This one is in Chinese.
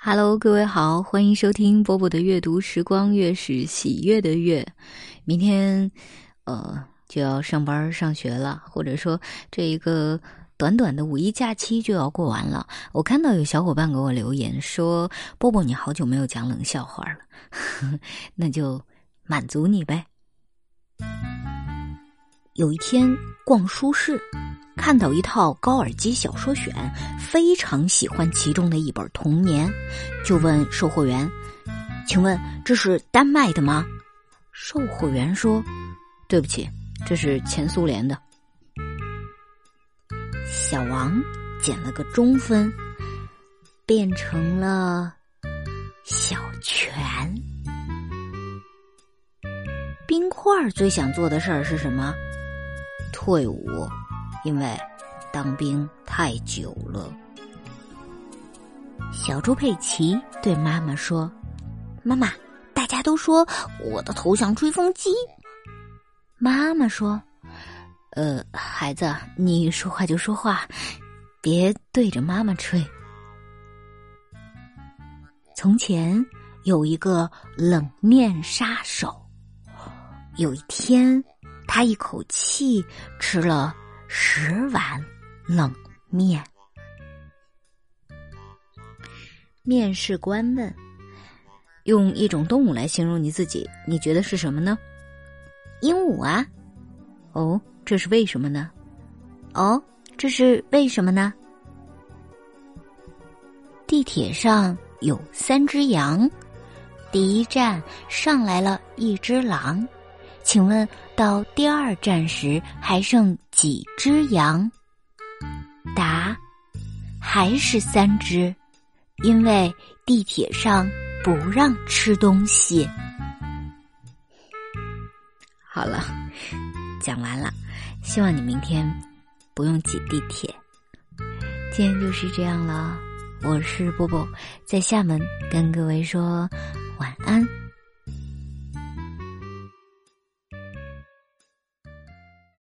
Hello，各位好，欢迎收听波波的阅读时光，月是喜悦的月。明天，呃，就要上班上学了，或者说这一个短短的五一假期就要过完了。我看到有小伙伴给我留言说：“波波，你好久没有讲冷笑话了，那就满足你呗。”有一天逛书市。看到一套高尔基小说选，非常喜欢其中的一本《童年》，就问售货员：“请问这是丹麦的吗？”售货员说：“对不起，这是前苏联的。”小王减了个中分，变成了小泉。冰块最想做的事儿是什么？退伍。因为当兵太久了，小猪佩奇对妈妈说：“妈妈，大家都说我的头像吹风机。”妈妈说：“呃，孩子，你说话就说话，别对着妈妈吹。”从前有一个冷面杀手，有一天，他一口气吃了。十碗冷面。面试官问：“用一种动物来形容你自己，你觉得是什么呢？”“鹦鹉啊。”“哦，这是为什么呢？”“哦，这是为什么呢？”地铁上有三只羊，第一站上来了一只狼。请问到第二站时还剩几只羊？答：还是三只，因为地铁上不让吃东西。好了，讲完了，希望你明天不用挤地铁。今天就是这样了，我是波波，在厦门跟各位说晚安。